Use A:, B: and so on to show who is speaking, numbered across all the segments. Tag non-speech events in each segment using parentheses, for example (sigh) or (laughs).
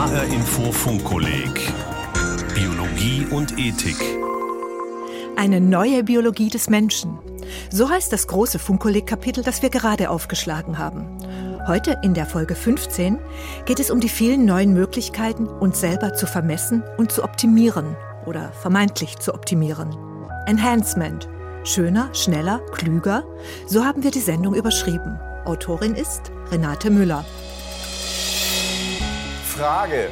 A: HR Info Funkkolleg Biologie und Ethik.
B: Eine neue Biologie des Menschen. So heißt das große Funkkolleg-Kapitel, das wir gerade aufgeschlagen haben. Heute in der Folge 15 geht es um die vielen neuen Möglichkeiten, uns selber zu vermessen und zu optimieren oder vermeintlich zu optimieren. Enhancement. Schöner, schneller, klüger. So haben wir die Sendung überschrieben. Autorin ist Renate Müller.
C: Frage.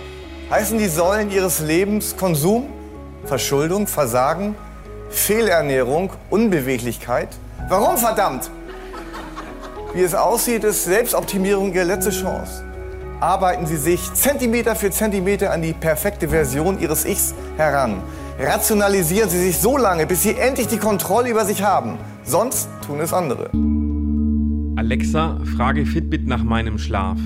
C: Heißen die Säulen Ihres Lebens Konsum, Verschuldung, Versagen, Fehlernährung, Unbeweglichkeit? Warum verdammt? Wie es aussieht, ist Selbstoptimierung Ihre letzte Chance. Arbeiten Sie sich Zentimeter für Zentimeter an die perfekte Version Ihres Ichs heran. Rationalisieren Sie sich so lange, bis Sie endlich die Kontrolle über sich haben. Sonst tun es andere.
D: Alexa, frage Fitbit nach meinem Schlaf.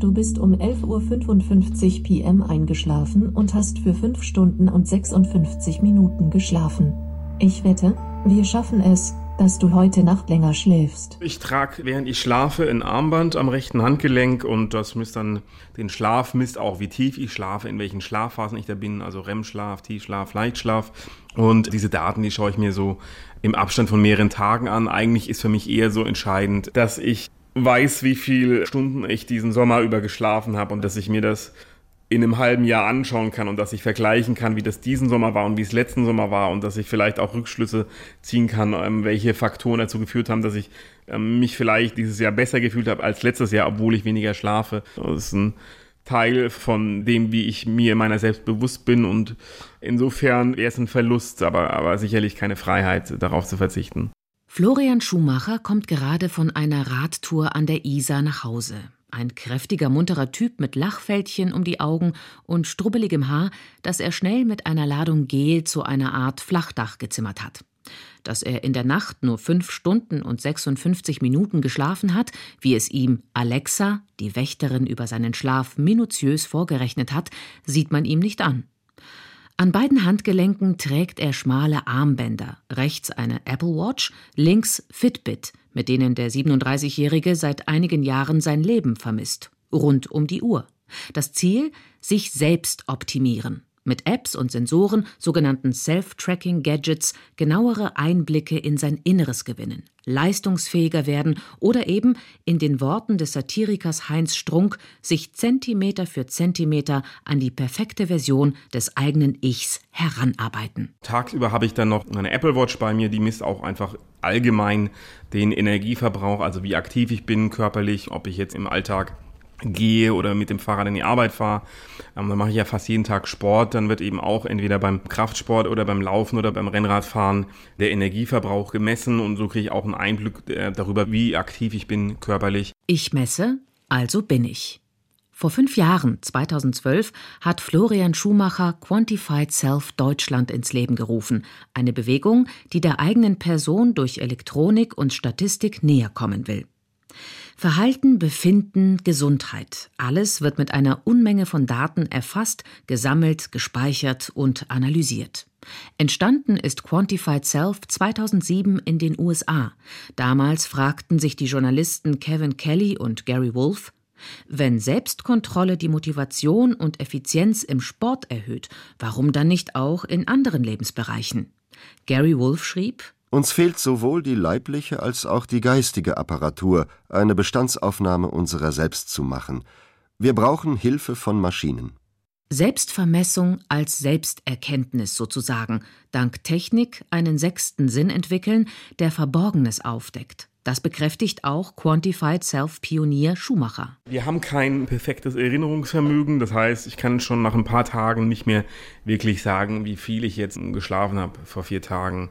E: Du bist um 11.55 Uhr PM eingeschlafen und hast für 5 Stunden und 56 Minuten geschlafen. Ich wette, wir schaffen es, dass du heute Nacht länger schläfst.
D: Ich trage, während ich schlafe, ein Armband am rechten Handgelenk und das misst dann den Schlaf, misst auch, wie tief ich schlafe, in welchen Schlafphasen ich da bin, also REM-Schlaf, Tiefschlaf, Leichtschlaf. Und diese Daten, die schaue ich mir so im Abstand von mehreren Tagen an. Eigentlich ist für mich eher so entscheidend, dass ich weiß, wie viele Stunden ich diesen Sommer über geschlafen habe und dass ich mir das in einem halben Jahr anschauen kann und dass ich vergleichen kann, wie das diesen Sommer war und wie es letzten Sommer war und dass ich vielleicht auch Rückschlüsse ziehen kann, ähm, welche Faktoren dazu geführt haben, dass ich ähm, mich vielleicht dieses Jahr besser gefühlt habe als letztes Jahr, obwohl ich weniger schlafe. Das ist ein Teil von dem, wie ich mir meiner selbst bewusst bin und insofern wäre es ein Verlust, aber, aber sicherlich keine Freiheit, darauf zu verzichten.
F: Florian Schumacher kommt gerade von einer Radtour an der Isar nach Hause. Ein kräftiger, munterer Typ mit Lachfältchen um die Augen und strubbeligem Haar, das er schnell mit einer Ladung Gel zu einer Art Flachdach gezimmert hat. Dass er in der Nacht nur fünf Stunden und 56 Minuten geschlafen hat, wie es ihm Alexa, die Wächterin über seinen Schlaf, minutiös vorgerechnet hat, sieht man ihm nicht an. An beiden Handgelenken trägt er schmale Armbänder, rechts eine Apple Watch, links Fitbit, mit denen der 37-Jährige seit einigen Jahren sein Leben vermisst, rund um die Uhr. Das Ziel, sich selbst optimieren mit Apps und Sensoren, sogenannten Self-Tracking-Gadgets, genauere Einblicke in sein Inneres gewinnen, leistungsfähiger werden oder eben, in den Worten des Satirikers Heinz Strunk, sich Zentimeter für Zentimeter an die perfekte Version des eigenen Ichs heranarbeiten.
D: Tagsüber habe ich dann noch eine Apple Watch bei mir, die misst auch einfach allgemein den Energieverbrauch, also wie aktiv ich bin körperlich, ob ich jetzt im Alltag gehe oder mit dem Fahrrad in die Arbeit fahre, ähm, dann mache ich ja fast jeden Tag Sport, dann wird eben auch entweder beim Kraftsport oder beim Laufen oder beim Rennradfahren der Energieverbrauch gemessen und so kriege ich auch einen Einblick äh, darüber, wie aktiv ich bin körperlich.
F: Ich messe, also bin ich. Vor fünf Jahren, 2012, hat Florian Schumacher Quantified Self Deutschland ins Leben gerufen. Eine Bewegung, die der eigenen Person durch Elektronik und Statistik näher kommen will. Verhalten, Befinden, Gesundheit. Alles wird mit einer Unmenge von Daten erfasst, gesammelt, gespeichert und analysiert. Entstanden ist Quantified Self 2007 in den USA. Damals fragten sich die Journalisten Kevin Kelly und Gary Wolf, wenn Selbstkontrolle die Motivation und Effizienz im Sport erhöht, warum dann nicht auch in anderen Lebensbereichen? Gary Wolf schrieb,
G: uns fehlt sowohl die leibliche als auch die geistige Apparatur, eine Bestandsaufnahme unserer selbst zu machen. Wir brauchen Hilfe von Maschinen.
F: Selbstvermessung als Selbsterkenntnis sozusagen, dank Technik einen sechsten Sinn entwickeln, der Verborgenes aufdeckt. Das bekräftigt auch Quantified Self-Pionier Schumacher.
D: Wir haben kein perfektes Erinnerungsvermögen. Das heißt, ich kann schon nach ein paar Tagen nicht mehr wirklich sagen, wie viel ich jetzt geschlafen habe vor vier Tagen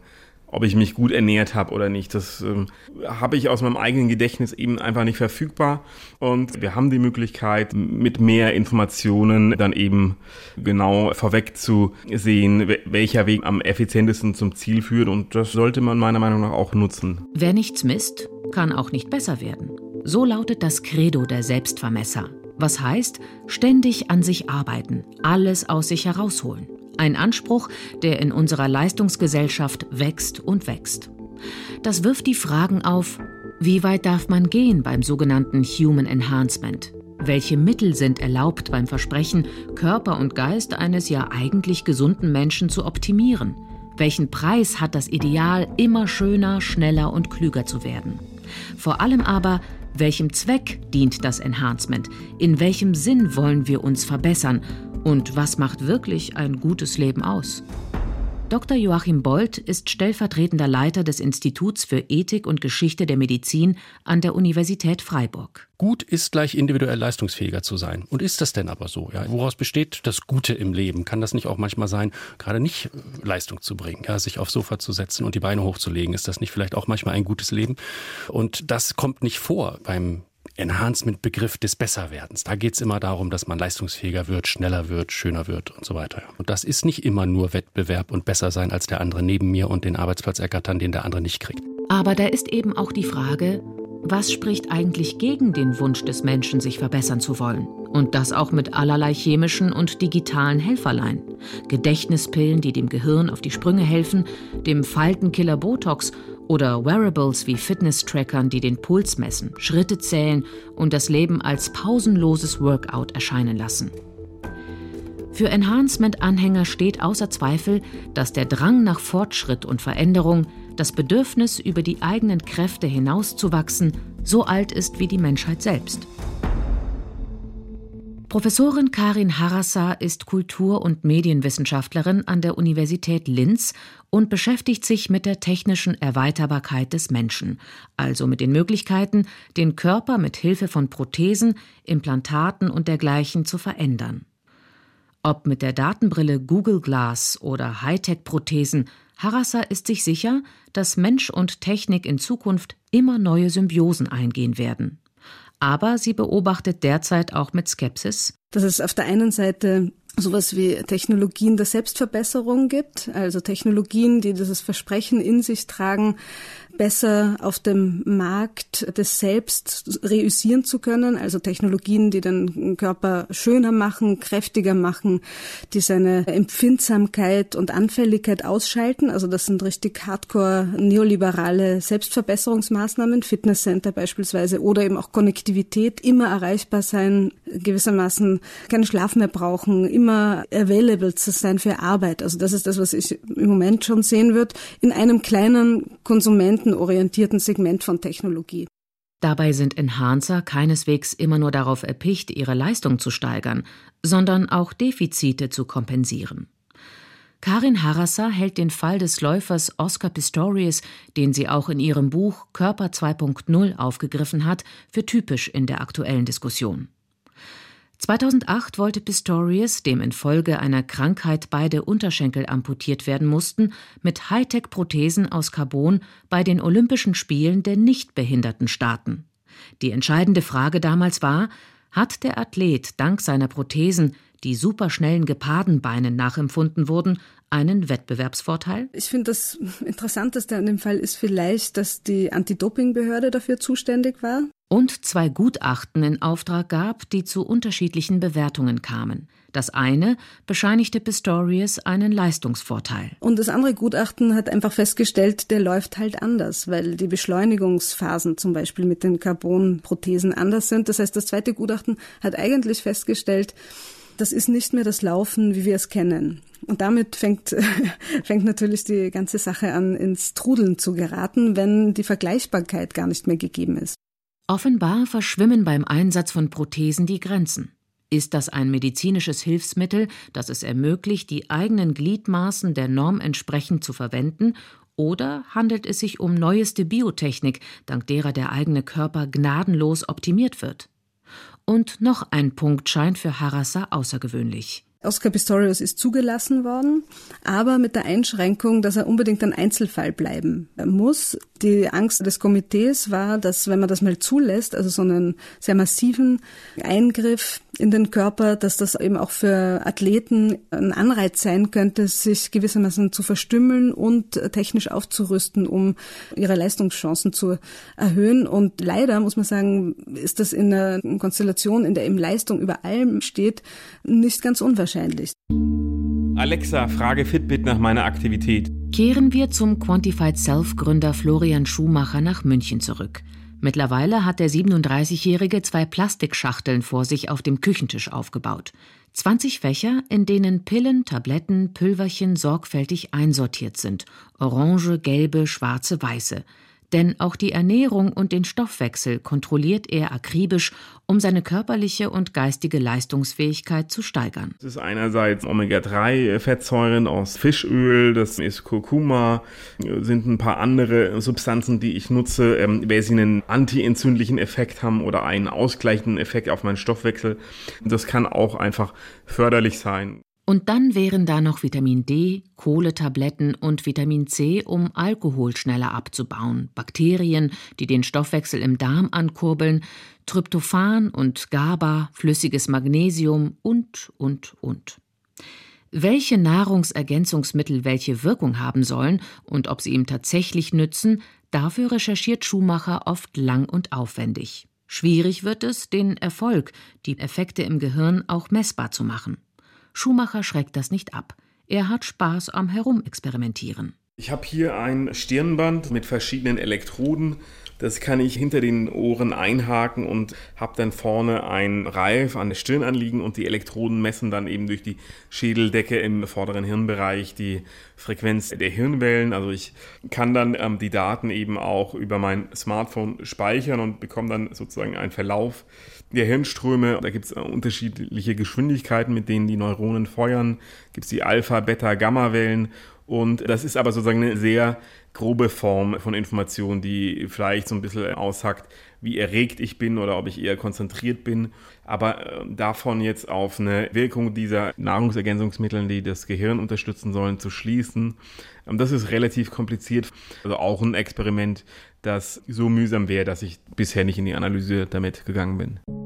D: ob ich mich gut ernährt habe oder nicht. Das ähm, habe ich aus meinem eigenen Gedächtnis eben einfach nicht verfügbar. Und wir haben die Möglichkeit, mit mehr Informationen dann eben genau vorweg zu sehen, welcher Weg am effizientesten zum Ziel führt. Und das sollte man meiner Meinung nach auch nutzen.
F: Wer nichts misst, kann auch nicht besser werden. So lautet das Credo der Selbstvermesser. Was heißt, ständig an sich arbeiten, alles aus sich herausholen. Ein Anspruch, der in unserer Leistungsgesellschaft wächst und wächst. Das wirft die Fragen auf, wie weit darf man gehen beim sogenannten Human Enhancement? Welche Mittel sind erlaubt beim Versprechen, Körper und Geist eines ja eigentlich gesunden Menschen zu optimieren? Welchen Preis hat das Ideal, immer schöner, schneller und klüger zu werden? Vor allem aber, welchem Zweck dient das Enhancement? In welchem Sinn wollen wir uns verbessern? Und was macht wirklich ein gutes Leben aus? Dr. Joachim Bold ist stellvertretender Leiter des Instituts für Ethik und Geschichte der Medizin an der Universität Freiburg.
H: Gut ist gleich individuell leistungsfähiger zu sein. Und ist das denn aber so? Ja? Woraus besteht das Gute im Leben? Kann das nicht auch manchmal sein, gerade nicht äh, Leistung zu bringen, ja? sich aufs Sofa zu setzen und die Beine hochzulegen? Ist das nicht vielleicht auch manchmal ein gutes Leben? Und das kommt nicht vor beim Enhancement-Begriff des Besserwerdens. Da geht es immer darum, dass man leistungsfähiger wird, schneller wird, schöner wird und so weiter. Und das ist nicht immer nur Wettbewerb und besser sein als der andere neben mir und den Arbeitsplatz ergattern, den der andere nicht kriegt.
F: Aber da ist eben auch die Frage, was spricht eigentlich gegen den Wunsch des Menschen, sich verbessern zu wollen? Und das auch mit allerlei chemischen und digitalen Helferlein. Gedächtnispillen, die dem Gehirn auf die Sprünge helfen, dem Faltenkiller Botox oder Wearables wie Fitness-Trackern, die den Puls messen, Schritte zählen und das Leben als pausenloses Workout erscheinen lassen. Für Enhancement-Anhänger steht außer Zweifel, dass der Drang nach Fortschritt und Veränderung, das Bedürfnis, über die eigenen Kräfte hinauszuwachsen, so alt ist wie die Menschheit selbst. Professorin Karin Harassa ist Kultur- und Medienwissenschaftlerin an der Universität Linz und beschäftigt sich mit der technischen Erweiterbarkeit des Menschen, also mit den Möglichkeiten, den Körper mit Hilfe von Prothesen, Implantaten und dergleichen zu verändern. Ob mit der Datenbrille Google Glass oder Hightech-Prothesen, Harassa ist sich sicher, dass Mensch und Technik in Zukunft immer neue Symbiosen eingehen werden. Aber sie beobachtet derzeit auch mit Skepsis,
I: dass es auf der einen Seite sowas wie Technologien der Selbstverbesserung gibt, also Technologien, die dieses Versprechen in sich tragen, besser auf dem Markt des Selbst reüssieren zu können, also Technologien, die den Körper schöner machen, kräftiger machen, die seine Empfindsamkeit und Anfälligkeit ausschalten. Also das sind richtig hardcore neoliberale Selbstverbesserungsmaßnahmen, Fitnesscenter beispielsweise oder eben auch Konnektivität, immer erreichbar sein, gewissermaßen keinen Schlaf mehr brauchen, immer available zu sein für Arbeit. Also das ist das, was ich im Moment schon sehen würde, in einem kleinen Konsumenten kundenorientierten Segment von Technologie.
F: Dabei sind Enhancer keineswegs immer nur darauf erpicht, ihre Leistung zu steigern, sondern auch Defizite zu kompensieren. Karin Harasser hält den Fall des Läufers Oscar Pistorius, den sie auch in ihrem Buch Körper 2.0 aufgegriffen hat, für typisch in der aktuellen Diskussion. 2008 wollte Pistorius, dem infolge einer Krankheit beide Unterschenkel amputiert werden mussten, mit Hightech-Prothesen aus Carbon bei den Olympischen Spielen der Nichtbehinderten starten. Die entscheidende Frage damals war, hat der Athlet dank seiner Prothesen, die superschnellen Gepardenbeinen nachempfunden wurden, einen Wettbewerbsvorteil?
I: Ich finde, das Interessanteste an dem Fall ist vielleicht, dass die Anti-Doping-Behörde dafür zuständig war
F: und zwei Gutachten in Auftrag gab, die zu unterschiedlichen Bewertungen kamen. Das eine bescheinigte Pistorius einen Leistungsvorteil.
I: Und das andere Gutachten hat einfach festgestellt, der läuft halt anders, weil die Beschleunigungsphasen zum Beispiel mit den Carbonprothesen anders sind. Das heißt, das zweite Gutachten hat eigentlich festgestellt, das ist nicht mehr das Laufen, wie wir es kennen. Und damit fängt, (laughs) fängt natürlich die ganze Sache an, ins Trudeln zu geraten, wenn die Vergleichbarkeit gar nicht mehr gegeben ist.
F: Offenbar verschwimmen beim Einsatz von Prothesen die Grenzen. Ist das ein medizinisches Hilfsmittel, das es ermöglicht, die eigenen Gliedmaßen der Norm entsprechend zu verwenden, oder handelt es sich um neueste Biotechnik, dank derer der eigene Körper gnadenlos optimiert wird? Und noch ein Punkt scheint für Harassa außergewöhnlich.
I: Oscar Pistorius ist zugelassen worden, aber mit der Einschränkung, dass er unbedingt ein Einzelfall bleiben muss. Die Angst des Komitees war, dass wenn man das mal zulässt, also so einen sehr massiven Eingriff in den Körper, dass das eben auch für Athleten ein Anreiz sein könnte, sich gewissermaßen zu verstümmeln und technisch aufzurüsten, um ihre Leistungschancen zu erhöhen. Und leider muss man sagen, ist das in einer Konstellation, in der eben Leistung über allem steht, nicht ganz unwahrscheinlich.
D: Alexa, frage Fitbit nach meiner Aktivität.
F: Kehren wir zum Quantified Self Gründer Florian Schumacher nach München zurück. Mittlerweile hat der 37-Jährige zwei Plastikschachteln vor sich auf dem Küchentisch aufgebaut. 20 Fächer, in denen Pillen, Tabletten, Pülverchen sorgfältig einsortiert sind. Orange, gelbe, schwarze, weiße. Denn auch die Ernährung und den Stoffwechsel kontrolliert er akribisch, um seine körperliche und geistige Leistungsfähigkeit zu steigern.
D: Das ist einerseits Omega-3-Fettsäuren aus Fischöl, das ist Kurkuma, sind ein paar andere Substanzen, die ich nutze, ähm, weil sie einen antientzündlichen Effekt haben oder einen ausgleichenden Effekt auf meinen Stoffwechsel. Das kann auch einfach förderlich sein.
F: Und dann wären da noch Vitamin D, Kohletabletten und Vitamin C, um Alkohol schneller abzubauen, Bakterien, die den Stoffwechsel im Darm ankurbeln, Tryptophan und GABA, flüssiges Magnesium und, und, und. Welche Nahrungsergänzungsmittel welche Wirkung haben sollen und ob sie ihm tatsächlich nützen, dafür recherchiert Schumacher oft lang und aufwendig. Schwierig wird es, den Erfolg, die Effekte im Gehirn auch messbar zu machen. Schumacher schreckt das nicht ab. Er hat Spaß am Herumexperimentieren.
D: Ich habe hier ein Stirnband mit verschiedenen Elektroden. Das kann ich hinter den Ohren einhaken und habe dann vorne ein Reif an der Stirn anliegen und die Elektroden messen dann eben durch die Schädeldecke im vorderen Hirnbereich die Frequenz der Hirnwellen. Also ich kann dann ähm, die Daten eben auch über mein Smartphone speichern und bekomme dann sozusagen einen Verlauf der Hirnströme. Da gibt es äh, unterschiedliche Geschwindigkeiten, mit denen die Neuronen feuern. Gibt es die Alpha, Beta, Gamma-Wellen. Und das ist aber sozusagen eine sehr grobe Form von Information, die vielleicht so ein bisschen aussagt, wie erregt ich bin oder ob ich eher konzentriert bin. Aber äh, davon jetzt auf eine Wirkung dieser Nahrungsergänzungsmittel, die das Gehirn unterstützen sollen, zu schließen, ähm, das ist relativ kompliziert. Also auch ein Experiment, das so mühsam wäre, dass ich bisher nicht in die Analyse damit gegangen bin.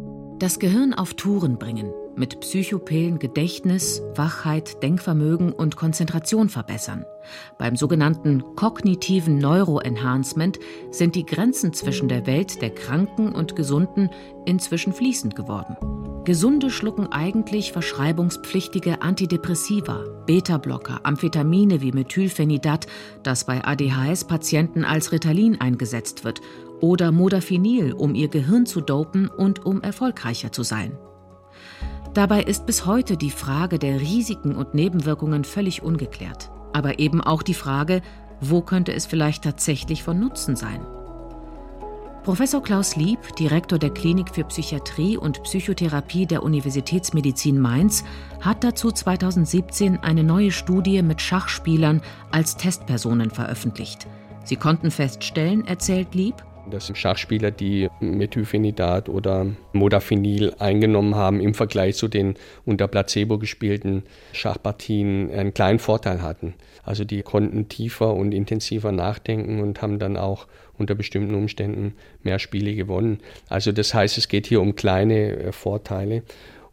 F: Das Gehirn auf Touren bringen, mit Psychopillen Gedächtnis, Wachheit, Denkvermögen und Konzentration verbessern. Beim sogenannten kognitiven Neuroenhancement sind die Grenzen zwischen der Welt der Kranken und Gesunden inzwischen fließend geworden. Gesunde schlucken eigentlich verschreibungspflichtige Antidepressiva, Beta-Blocker, Amphetamine wie Methylphenidat, das bei ADHS-Patienten als Ritalin eingesetzt wird, oder Modafinil, um ihr Gehirn zu dopen und um erfolgreicher zu sein. Dabei ist bis heute die Frage der Risiken und Nebenwirkungen völlig ungeklärt. Aber eben auch die Frage, wo könnte es vielleicht tatsächlich von Nutzen sein? Professor Klaus Lieb, Direktor der Klinik für Psychiatrie und Psychotherapie der Universitätsmedizin Mainz, hat dazu 2017 eine neue Studie mit Schachspielern als Testpersonen veröffentlicht. Sie konnten feststellen, erzählt Lieb,
J: dass Schachspieler, die Methylphenidat oder Modafinil eingenommen haben, im Vergleich zu den unter Placebo gespielten Schachpartien einen kleinen Vorteil hatten. Also die konnten tiefer und intensiver nachdenken und haben dann auch unter bestimmten Umständen mehr Spiele gewonnen. Also das heißt, es geht hier um kleine äh, Vorteile.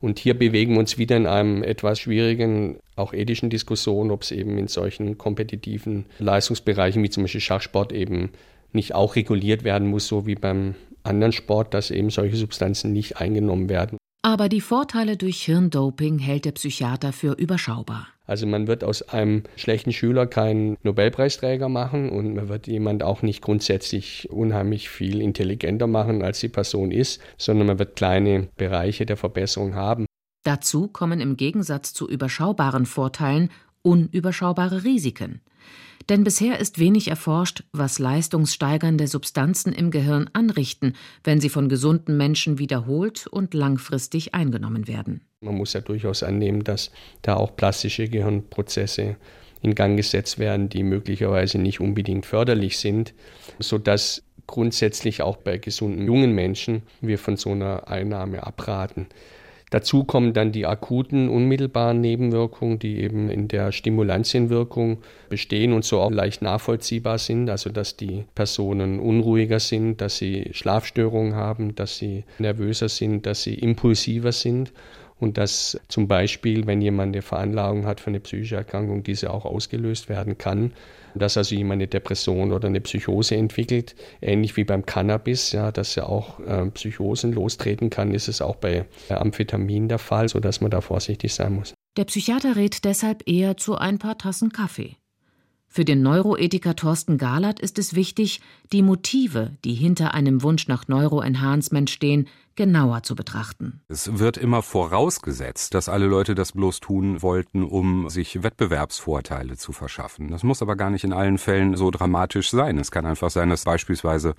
J: Und hier bewegen wir uns wieder in einem etwas schwierigen, auch ethischen Diskussion, ob es eben in solchen kompetitiven Leistungsbereichen wie zum Beispiel Schachsport eben nicht auch reguliert werden muss, so wie beim anderen Sport, dass eben solche Substanzen nicht eingenommen werden.
F: Aber die Vorteile durch Hirndoping hält der Psychiater für überschaubar.
J: Also man wird aus einem schlechten Schüler keinen Nobelpreisträger machen und man wird jemand auch nicht grundsätzlich unheimlich viel intelligenter machen, als die Person ist, sondern man wird kleine Bereiche der Verbesserung haben.
F: Dazu kommen im Gegensatz zu überschaubaren Vorteilen unüberschaubare Risiken. Denn bisher ist wenig erforscht, was leistungssteigernde Substanzen im Gehirn anrichten, wenn sie von gesunden Menschen wiederholt und langfristig eingenommen werden.
J: Man muss ja durchaus annehmen, dass da auch plastische Gehirnprozesse in Gang gesetzt werden, die möglicherweise nicht unbedingt förderlich sind, sodass grundsätzlich auch bei gesunden jungen Menschen wir von so einer Einnahme abraten. Dazu kommen dann die akuten, unmittelbaren Nebenwirkungen, die eben in der Stimulantienwirkung bestehen und so auch leicht nachvollziehbar sind. Also, dass die Personen unruhiger sind, dass sie Schlafstörungen haben, dass sie nervöser sind, dass sie impulsiver sind und dass zum Beispiel, wenn jemand eine Veranlagung hat für eine psychische Erkrankung, diese auch ausgelöst werden kann. Dass also jemand eine Depression oder eine Psychose entwickelt, ähnlich wie beim Cannabis, ja, dass er auch äh, Psychosen lostreten kann, ist es auch bei Amphetamin der Fall, sodass man da vorsichtig sein muss.
F: Der Psychiater rät deshalb eher zu ein paar Tassen Kaffee. Für den Neuroethiker Thorsten Galert ist es wichtig, die Motive, die hinter einem Wunsch nach Neuroenhancement stehen, genauer zu betrachten.
K: Es wird immer vorausgesetzt, dass alle Leute das bloß tun wollten, um sich Wettbewerbsvorteile zu verschaffen. Das muss aber gar nicht in allen Fällen so dramatisch sein. Es kann einfach sein, dass beispielsweise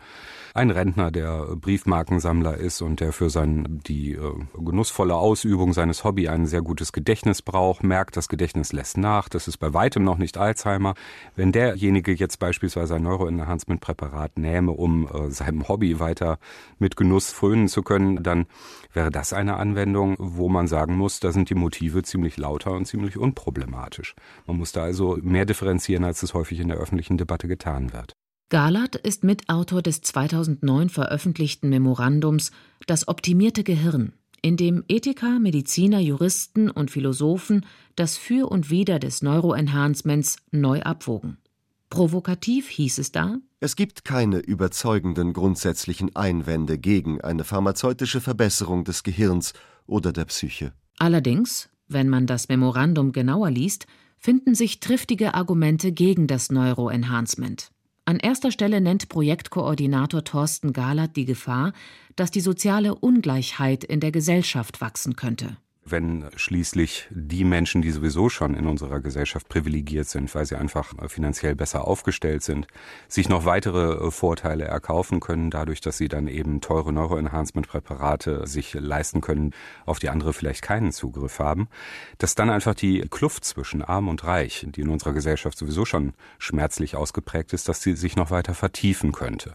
K: ein Rentner, der Briefmarkensammler ist und der für sein, die äh, genussvolle Ausübung seines Hobby ein sehr gutes Gedächtnis braucht, merkt, das Gedächtnis lässt nach. Das ist bei weitem noch nicht Alzheimer. Wenn derjenige jetzt beispielsweise ein Neuroenhancement-Präparat nähme, um äh, seinem Hobby weiter mit Genuss frönen zu können, dann wäre das eine Anwendung, wo man sagen muss, da sind die Motive ziemlich lauter und ziemlich unproblematisch. Man muss da also mehr differenzieren, als es häufig in der öffentlichen Debatte getan wird.
F: Galert ist Mitautor des 2009 veröffentlichten Memorandums Das optimierte Gehirn, in dem Ethiker, Mediziner, Juristen und Philosophen das Für und Wider des Neuroenhancements neu abwogen. Provokativ hieß es da
G: Es gibt keine überzeugenden grundsätzlichen Einwände gegen eine pharmazeutische Verbesserung des Gehirns oder der Psyche.
F: Allerdings, wenn man das Memorandum genauer liest, finden sich triftige Argumente gegen das Neuroenhancement. An erster Stelle nennt Projektkoordinator Thorsten Galert die Gefahr, dass die soziale Ungleichheit in der Gesellschaft wachsen könnte
K: wenn schließlich die Menschen, die sowieso schon in unserer Gesellschaft privilegiert sind, weil sie einfach finanziell besser aufgestellt sind, sich noch weitere äh, Vorteile erkaufen können, dadurch, dass sie dann eben teure Neuroenhancement-Präparate sich leisten können, auf die andere vielleicht keinen Zugriff haben, dass dann einfach die Kluft zwischen Arm und Reich, die in unserer Gesellschaft sowieso schon schmerzlich ausgeprägt ist, dass sie sich noch weiter vertiefen könnte.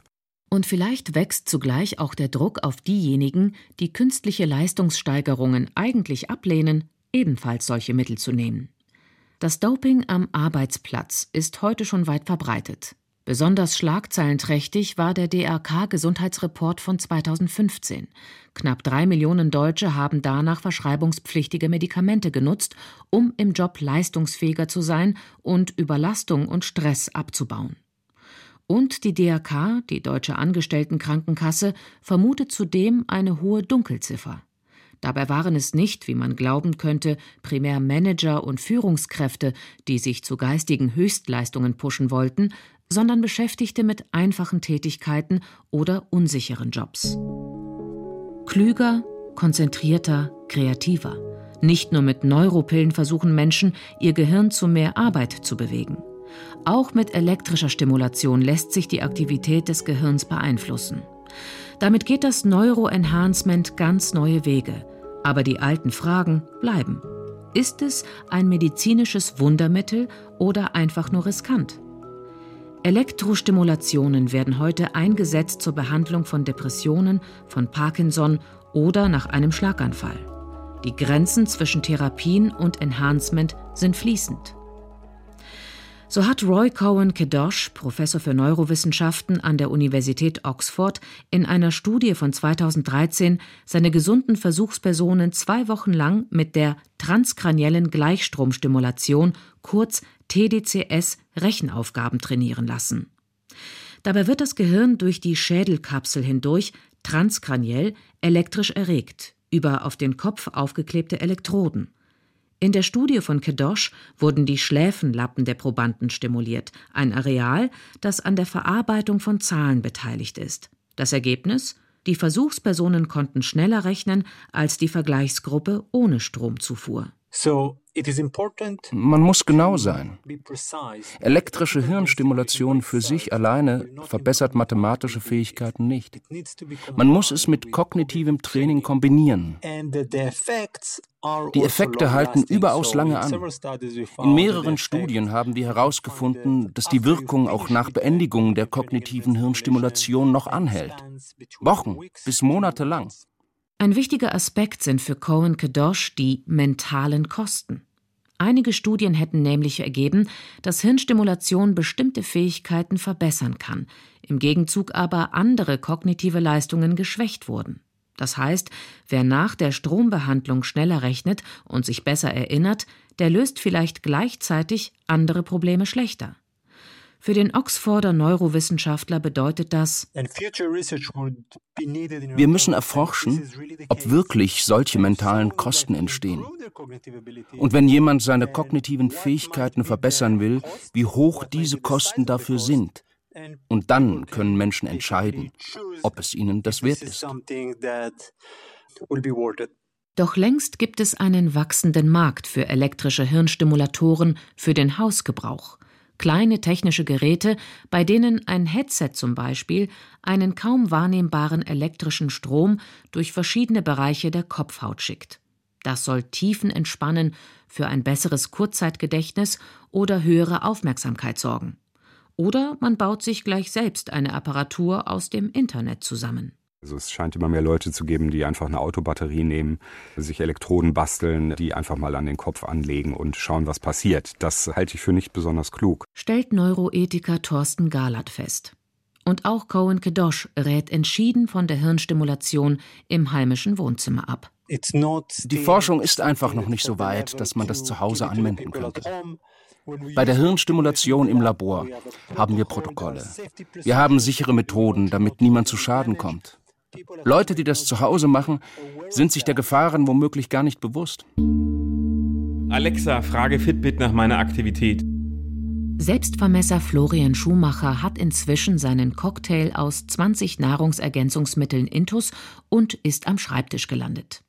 F: Und vielleicht wächst zugleich auch der Druck auf diejenigen, die künstliche Leistungssteigerungen eigentlich ablehnen, ebenfalls solche Mittel zu nehmen. Das Doping am Arbeitsplatz ist heute schon weit verbreitet. Besonders schlagzeilenträchtig war der DRK-Gesundheitsreport von 2015. Knapp drei Millionen Deutsche haben danach verschreibungspflichtige Medikamente genutzt, um im Job leistungsfähiger zu sein und Überlastung und Stress abzubauen. Und die DRK, die Deutsche Angestelltenkrankenkasse, vermutet zudem eine hohe Dunkelziffer. Dabei waren es nicht, wie man glauben könnte, primär Manager und Führungskräfte, die sich zu geistigen Höchstleistungen pushen wollten, sondern Beschäftigte mit einfachen Tätigkeiten oder unsicheren Jobs. Klüger, konzentrierter, kreativer. Nicht nur mit Neuropillen versuchen Menschen, ihr Gehirn zu mehr Arbeit zu bewegen. Auch mit elektrischer Stimulation lässt sich die Aktivität des Gehirns beeinflussen. Damit geht das Neuroenhancement ganz neue Wege. Aber die alten Fragen bleiben. Ist es ein medizinisches Wundermittel oder einfach nur riskant? Elektrostimulationen werden heute eingesetzt zur Behandlung von Depressionen, von Parkinson oder nach einem Schlaganfall. Die Grenzen zwischen Therapien und Enhancement sind fließend. So hat Roy Cohen Kedosh, Professor für Neurowissenschaften an der Universität Oxford, in einer Studie von 2013 seine gesunden Versuchspersonen zwei Wochen lang mit der transkraniellen Gleichstromstimulation, kurz TDCS, Rechenaufgaben trainieren lassen. Dabei wird das Gehirn durch die Schädelkapsel hindurch transkraniell elektrisch erregt über auf den Kopf aufgeklebte Elektroden. In der Studie von Kedosh wurden die Schläfenlappen der Probanden stimuliert, ein Areal, das an der Verarbeitung von Zahlen beteiligt ist. Das Ergebnis? Die Versuchspersonen konnten schneller rechnen als die Vergleichsgruppe ohne Stromzufuhr.
L: Man muss genau sein. Elektrische Hirnstimulation für sich alleine verbessert mathematische Fähigkeiten nicht. Man muss es mit kognitivem Training kombinieren. Die Effekte halten überaus lange an. In mehreren Studien haben wir herausgefunden, dass die Wirkung auch nach Beendigung der kognitiven Hirnstimulation noch anhält. Wochen bis Monate lang.
F: Ein wichtiger Aspekt sind für Cohen Kadosh die mentalen Kosten. Einige Studien hätten nämlich ergeben, dass Hirnstimulation bestimmte Fähigkeiten verbessern kann, im Gegenzug aber andere kognitive Leistungen geschwächt wurden. Das heißt, wer nach der Strombehandlung schneller rechnet und sich besser erinnert, der löst vielleicht gleichzeitig andere Probleme schlechter. Für den Oxforder Neurowissenschaftler bedeutet das,
L: wir müssen erforschen, ob wirklich solche mentalen Kosten entstehen. Und wenn jemand seine kognitiven Fähigkeiten verbessern will, wie hoch diese Kosten dafür sind. Und dann können Menschen entscheiden, ob es ihnen das wert ist.
F: Doch längst gibt es einen wachsenden Markt für elektrische Hirnstimulatoren für den Hausgebrauch. Kleine technische Geräte, bei denen ein Headset zum Beispiel einen kaum wahrnehmbaren elektrischen Strom durch verschiedene Bereiche der Kopfhaut schickt. Das soll Tiefen entspannen, für ein besseres Kurzzeitgedächtnis oder höhere Aufmerksamkeit sorgen. Oder man baut sich gleich selbst eine Apparatur aus dem Internet zusammen.
K: Also es scheint immer mehr Leute zu geben, die einfach eine Autobatterie nehmen, sich Elektroden basteln, die einfach mal an den Kopf anlegen und schauen, was passiert. Das halte ich für nicht besonders klug.
F: Stellt Neuroethiker Thorsten Galat fest. Und auch Cohen Kedosh rät entschieden von der Hirnstimulation im heimischen Wohnzimmer ab.
L: Die Forschung ist einfach noch nicht so weit, dass man das zu Hause anwenden könnte. Bei der Hirnstimulation im Labor haben wir Protokolle. Wir haben sichere Methoden, damit niemand zu Schaden kommt. Leute, die das zu Hause machen, sind sich der Gefahren womöglich gar nicht bewusst.
D: Alexa, frage Fitbit nach meiner Aktivität.
F: Selbstvermesser Florian Schumacher hat inzwischen seinen Cocktail aus 20 Nahrungsergänzungsmitteln intus und ist am Schreibtisch gelandet.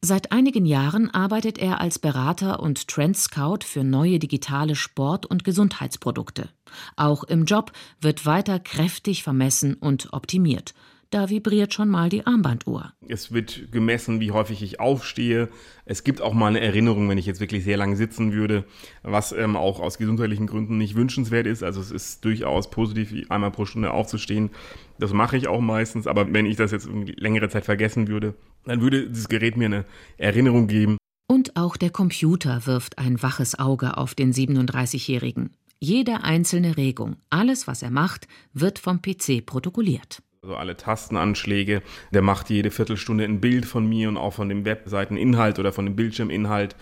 F: Seit einigen Jahren arbeitet er als Berater und Trendscout für neue digitale Sport- und Gesundheitsprodukte. Auch im Job wird weiter kräftig vermessen und optimiert. Da vibriert schon mal die Armbanduhr.
D: Es wird gemessen, wie häufig ich aufstehe. Es gibt auch mal eine Erinnerung, wenn ich jetzt wirklich sehr lange sitzen würde, was ähm, auch aus gesundheitlichen Gründen nicht wünschenswert ist. Also es ist durchaus positiv, einmal pro Stunde aufzustehen. Das mache ich auch meistens. Aber wenn ich das jetzt längere Zeit vergessen würde, dann würde dieses Gerät mir eine Erinnerung geben.
F: Und auch der Computer wirft ein waches Auge auf den 37-Jährigen. Jede einzelne Regung, alles, was er macht, wird vom PC protokolliert.
D: Also alle Tastenanschläge. Der macht jede Viertelstunde ein Bild von mir und auch von dem Webseiteninhalt oder von dem Bildschirminhalt.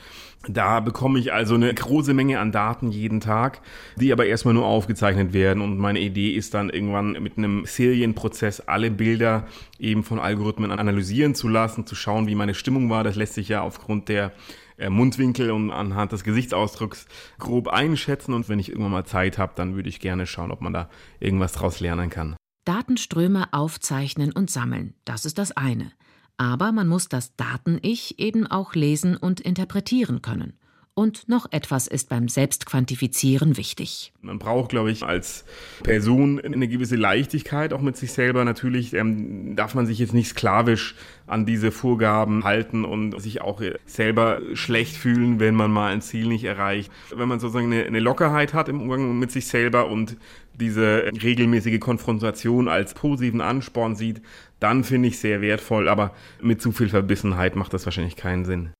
D: Da bekomme ich also eine große Menge an Daten jeden Tag, die aber erstmal nur aufgezeichnet werden. Und meine Idee ist dann irgendwann mit einem Serienprozess alle Bilder eben von Algorithmen analysieren zu lassen, zu schauen, wie meine Stimmung war. Das lässt sich ja aufgrund der äh, Mundwinkel und anhand des Gesichtsausdrucks grob einschätzen. Und wenn ich irgendwann mal Zeit habe, dann würde ich gerne schauen, ob man da irgendwas draus lernen kann.
F: Datenströme aufzeichnen und sammeln, das ist das eine. Aber man muss das Daten-Ich eben auch lesen und interpretieren können. Und noch etwas ist beim Selbstquantifizieren wichtig.
D: Man braucht, glaube ich, als Person eine gewisse Leichtigkeit auch mit sich selber. Natürlich ähm, darf man sich jetzt nicht sklavisch an diese Vorgaben halten und sich auch selber schlecht fühlen, wenn man mal ein Ziel nicht erreicht. Wenn man sozusagen eine, eine Lockerheit hat im Umgang mit sich selber und diese regelmäßige Konfrontation als positiven Ansporn sieht, dann finde ich sehr wertvoll. Aber mit zu viel Verbissenheit macht das wahrscheinlich keinen Sinn.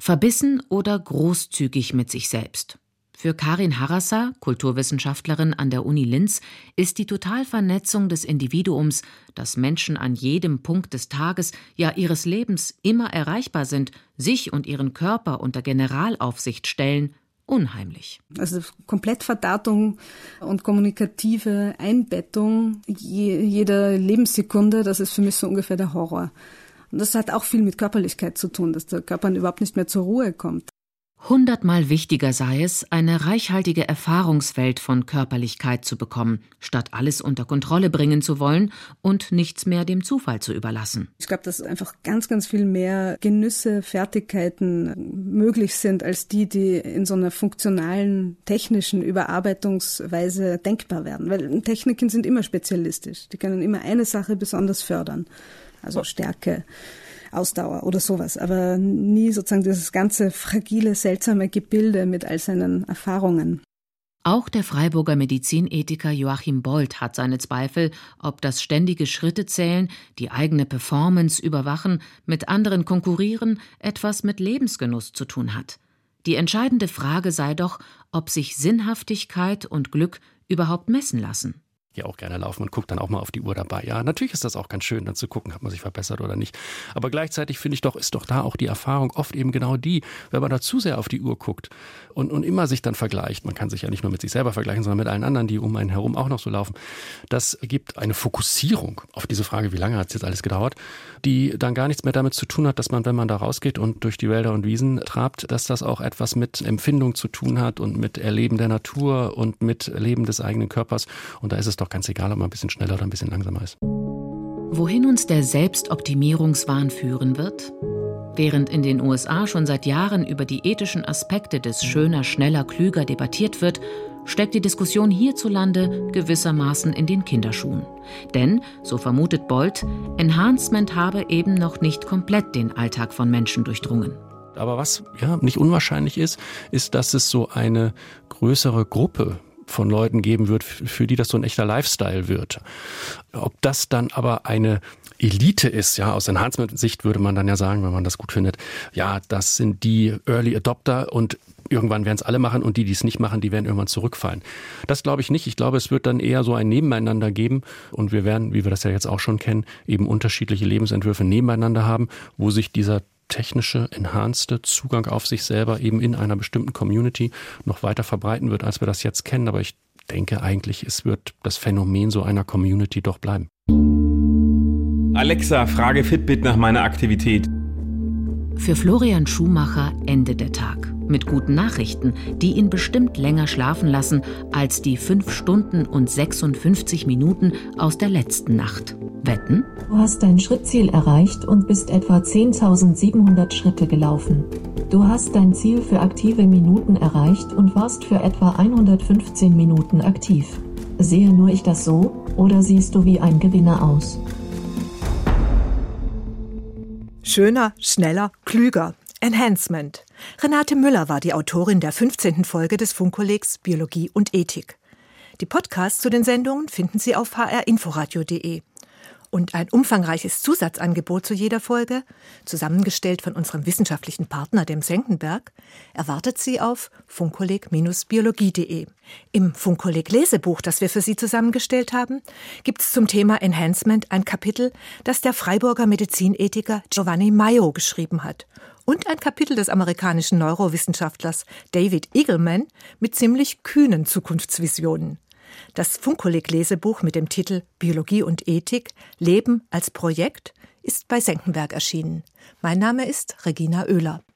F: Verbissen oder großzügig mit sich selbst. Für Karin Harasser, Kulturwissenschaftlerin an der Uni Linz, ist die Totalvernetzung des Individuums, dass Menschen an jedem Punkt des Tages, ja ihres Lebens immer erreichbar sind, sich und ihren Körper unter Generalaufsicht stellen, unheimlich.
I: Also Komplettverdatung und kommunikative Einbettung jeder Lebenssekunde, das ist für mich so ungefähr der Horror. Und das hat auch viel mit Körperlichkeit zu tun, dass der Körper überhaupt nicht mehr zur Ruhe kommt.
F: Hundertmal wichtiger sei es, eine reichhaltige Erfahrungswelt von Körperlichkeit zu bekommen, statt alles unter Kontrolle bringen zu wollen und nichts mehr dem Zufall zu überlassen.
I: Ich glaube, dass einfach ganz, ganz viel mehr Genüsse, Fertigkeiten möglich sind, als die, die in so einer funktionalen, technischen Überarbeitungsweise denkbar werden. Weil Techniken sind immer spezialistisch. Die können immer eine Sache besonders fördern also Stärke, Ausdauer oder sowas, aber nie sozusagen dieses ganze fragile, seltsame Gebilde mit all seinen Erfahrungen.
F: Auch der Freiburger Medizinethiker Joachim Bold hat seine Zweifel, ob das ständige Schritte zählen, die eigene Performance überwachen, mit anderen konkurrieren, etwas mit Lebensgenuss zu tun hat. Die entscheidende Frage sei doch, ob sich Sinnhaftigkeit und Glück überhaupt messen lassen.
H: Ja auch gerne laufen und gucke dann auch mal auf die Uhr dabei. Ja, natürlich ist das auch ganz schön, dann zu gucken, hat man sich verbessert oder nicht. Aber gleichzeitig finde ich doch, ist doch da auch die Erfahrung oft eben genau die, wenn man da zu sehr auf die Uhr guckt und, und immer sich dann vergleicht. Man kann sich ja nicht nur mit sich selber vergleichen, sondern mit allen anderen, die um einen herum auch noch so laufen. Das gibt eine Fokussierung auf diese Frage, wie lange hat es jetzt alles gedauert, die dann gar nichts mehr damit zu tun hat, dass man, wenn man da rausgeht und durch die Wälder und Wiesen trabt, dass das auch etwas mit Empfindung zu tun hat und mit Erleben der Natur und mit Leben des eigenen Körpers. Und da ist es doch ganz egal, ob man ein bisschen schneller oder ein bisschen langsamer ist.
F: Wohin uns der Selbstoptimierungswahn führen wird? Während in den USA schon seit Jahren über die ethischen Aspekte des schöner, schneller, klüger debattiert wird, steckt die Diskussion hierzulande gewissermaßen in den Kinderschuhen. Denn, so vermutet Bolt, Enhancement habe eben noch nicht komplett den Alltag von Menschen durchdrungen.
H: Aber was ja nicht unwahrscheinlich ist, ist, dass es so eine größere Gruppe von Leuten geben wird, für die das so ein echter Lifestyle wird. Ob das dann aber eine Elite ist, ja, aus Enhancement-Sicht würde man dann ja sagen, wenn man das gut findet, ja, das sind die Early Adopter und irgendwann werden es alle machen und die, die es nicht machen, die werden irgendwann zurückfallen. Das glaube ich nicht. Ich glaube, es wird dann eher so ein Nebeneinander geben und wir werden, wie wir das ja jetzt auch schon kennen, eben unterschiedliche Lebensentwürfe nebeneinander haben, wo sich dieser technische, enhanced Zugang auf sich selber eben in einer bestimmten Community noch weiter verbreiten wird, als wir das jetzt kennen. Aber ich denke eigentlich, es wird das Phänomen so einer Community doch bleiben.
D: Alexa, frage Fitbit nach meiner Aktivität.
F: Für Florian Schumacher endet der Tag mit guten Nachrichten, die ihn bestimmt länger schlafen lassen als die 5 Stunden und 56 Minuten aus der letzten Nacht. Wetten?
E: Du hast dein Schrittziel erreicht und bist etwa 10.700 Schritte gelaufen. Du hast dein Ziel für aktive Minuten erreicht und warst für etwa 115 Minuten aktiv. Sehe nur ich das so, oder siehst du wie ein Gewinner aus?
B: Schöner, schneller, klüger. Enhancement. Renate Müller war die Autorin der 15. Folge des Funkkollegs Biologie und Ethik. Die Podcasts zu den Sendungen finden Sie auf hrinforadio.de und ein umfangreiches Zusatzangebot zu jeder Folge, zusammengestellt von unserem wissenschaftlichen Partner, dem Senckenberg, erwartet Sie auf funkkolleg-biologie.de. Im Funkkolleg-Lesebuch, das wir für Sie zusammengestellt haben, gibt es zum Thema Enhancement ein Kapitel, das der Freiburger Medizinethiker Giovanni Maio geschrieben hat und ein Kapitel des amerikanischen Neurowissenschaftlers David Eagleman mit ziemlich kühnen Zukunftsvisionen. Das Funkkolleg-Lesebuch mit dem Titel Biologie und Ethik Leben als Projekt ist bei Senckenberg erschienen. Mein Name ist Regina Oehler.